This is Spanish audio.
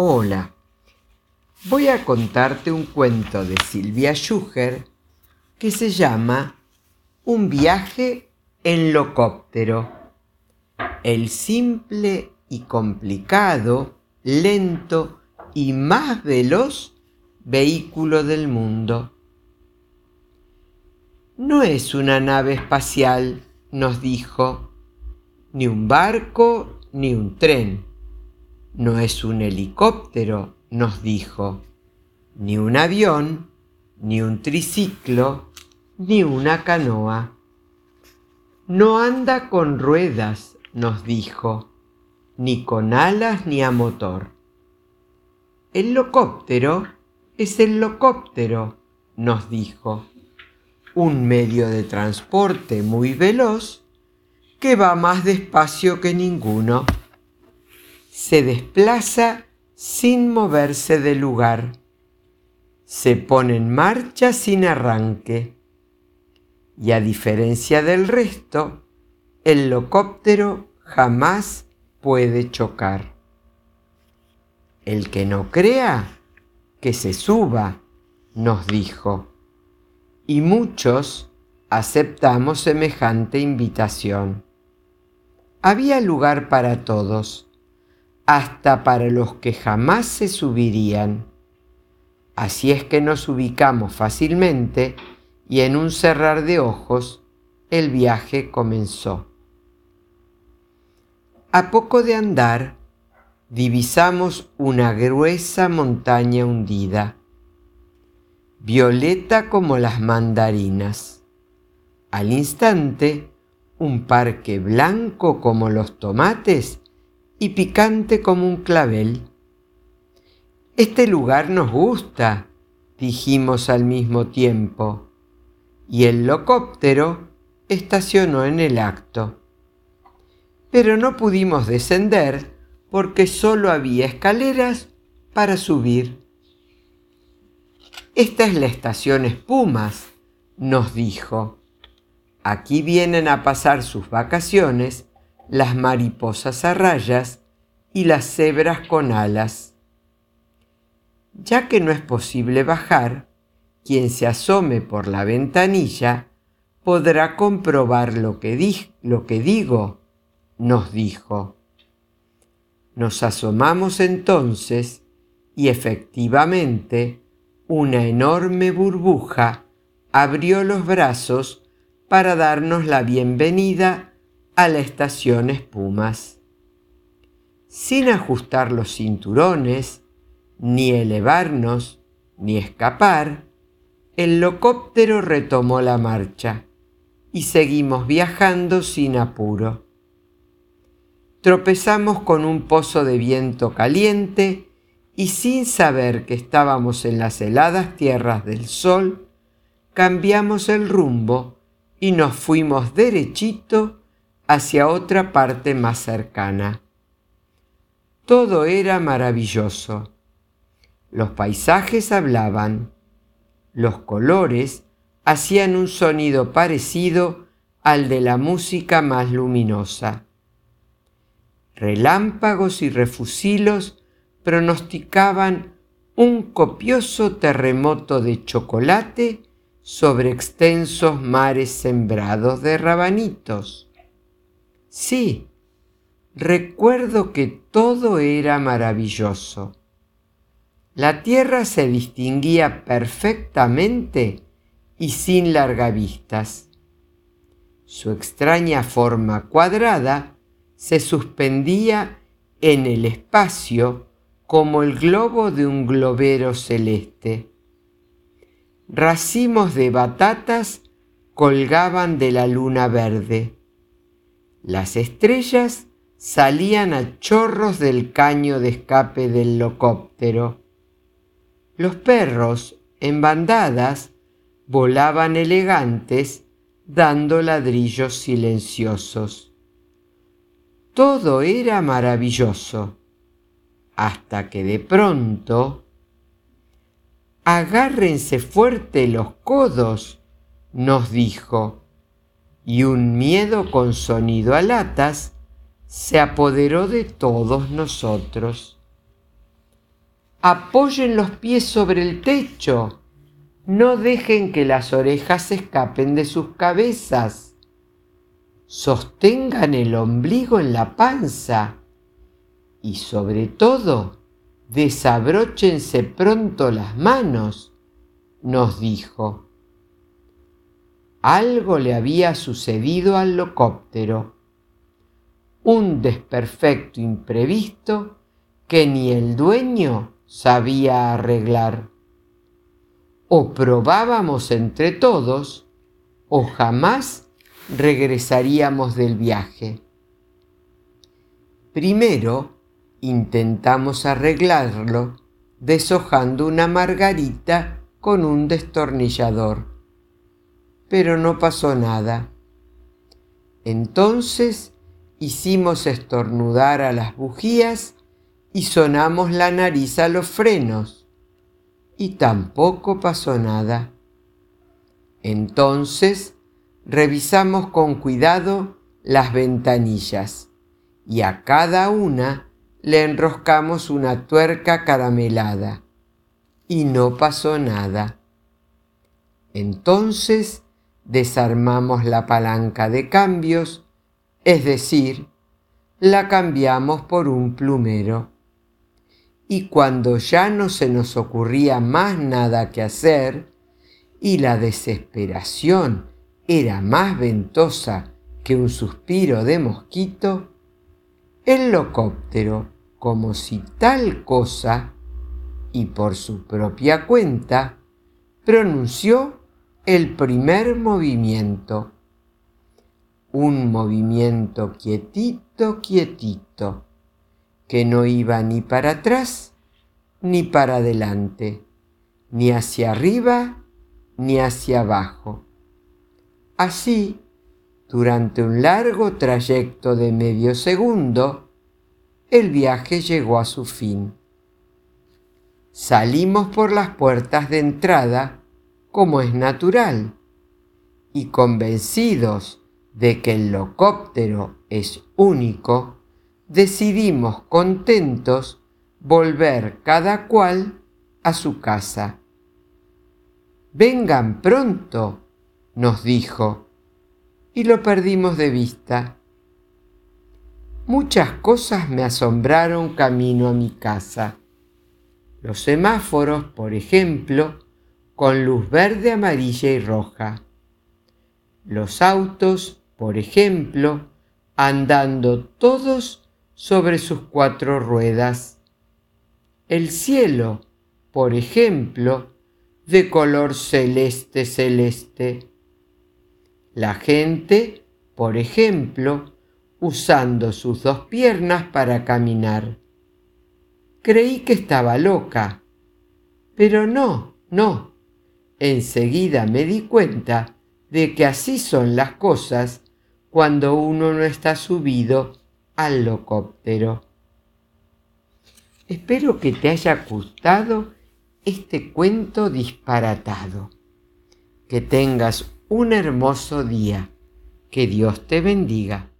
Hola, voy a contarte un cuento de Silvia Schuher que se llama Un viaje en locóptero. El simple y complicado, lento y más veloz vehículo del mundo. No es una nave espacial, nos dijo, ni un barco, ni un tren no es un helicóptero, nos dijo, ni un avión, ni un triciclo, ni una canoa. No anda con ruedas, nos dijo, ni con alas ni a motor. El locóptero es el locóptero, nos dijo, un medio de transporte muy veloz que va más despacio que ninguno se desplaza sin moverse del lugar. Se pone en marcha sin arranque. Y a diferencia del resto, el locóptero jamás puede chocar. El que no crea, que se suba, nos dijo. Y muchos aceptamos semejante invitación. Había lugar para todos hasta para los que jamás se subirían. Así es que nos ubicamos fácilmente y en un cerrar de ojos el viaje comenzó. A poco de andar, divisamos una gruesa montaña hundida, violeta como las mandarinas. Al instante, un parque blanco como los tomates y picante como un clavel. Este lugar nos gusta, dijimos al mismo tiempo, y el locóptero estacionó en el acto. Pero no pudimos descender porque solo había escaleras para subir. Esta es la estación Espumas, nos dijo. Aquí vienen a pasar sus vacaciones las mariposas a rayas y las cebras con alas. Ya que no es posible bajar, quien se asome por la ventanilla podrá comprobar lo que, lo que digo, nos dijo. Nos asomamos entonces y efectivamente una enorme burbuja abrió los brazos para darnos la bienvenida a la estación Espumas. Sin ajustar los cinturones, ni elevarnos, ni escapar, el locóptero retomó la marcha y seguimos viajando sin apuro. Tropezamos con un pozo de viento caliente y sin saber que estábamos en las heladas tierras del sol, cambiamos el rumbo y nos fuimos derechito hacia otra parte más cercana. Todo era maravilloso. Los paisajes hablaban, los colores hacían un sonido parecido al de la música más luminosa. Relámpagos y refusilos pronosticaban un copioso terremoto de chocolate sobre extensos mares sembrados de rabanitos. Sí, recuerdo que todo era maravilloso. La tierra se distinguía perfectamente y sin largavistas. Su extraña forma cuadrada se suspendía en el espacio como el globo de un globero celeste. Racimos de batatas colgaban de la luna verde. Las estrellas salían a chorros del caño de escape del locóptero. Los perros, en bandadas, volaban elegantes dando ladrillos silenciosos. Todo era maravilloso, hasta que de pronto... Agárrense fuerte los codos, nos dijo y un miedo con sonido a latas se apoderó de todos nosotros. Apoyen los pies sobre el techo. No dejen que las orejas escapen de sus cabezas. Sostengan el ombligo en la panza. Y sobre todo, desabróchense pronto las manos, nos dijo. Algo le había sucedido al locóptero. Un desperfecto imprevisto que ni el dueño sabía arreglar. O probábamos entre todos o jamás regresaríamos del viaje. Primero intentamos arreglarlo deshojando una margarita con un destornillador pero no pasó nada. Entonces hicimos estornudar a las bujías y sonamos la nariz a los frenos, y tampoco pasó nada. Entonces revisamos con cuidado las ventanillas y a cada una le enroscamos una tuerca caramelada y no pasó nada. Entonces desarmamos la palanca de cambios, es decir, la cambiamos por un plumero. Y cuando ya no se nos ocurría más nada que hacer, y la desesperación era más ventosa que un suspiro de mosquito, el locóptero, como si tal cosa, y por su propia cuenta, pronunció el primer movimiento. Un movimiento quietito, quietito, que no iba ni para atrás ni para adelante, ni hacia arriba ni hacia abajo. Así, durante un largo trayecto de medio segundo, el viaje llegó a su fin. Salimos por las puertas de entrada como es natural, y convencidos de que el locóptero es único, decidimos contentos volver cada cual a su casa. Vengan pronto, nos dijo, y lo perdimos de vista. Muchas cosas me asombraron camino a mi casa. Los semáforos, por ejemplo, con luz verde, amarilla y roja. Los autos, por ejemplo, andando todos sobre sus cuatro ruedas. El cielo, por ejemplo, de color celeste celeste. La gente, por ejemplo, usando sus dos piernas para caminar. Creí que estaba loca, pero no, no Enseguida me di cuenta de que así son las cosas cuando uno no está subido al locóptero. Espero que te haya gustado este cuento disparatado. Que tengas un hermoso día. Que Dios te bendiga.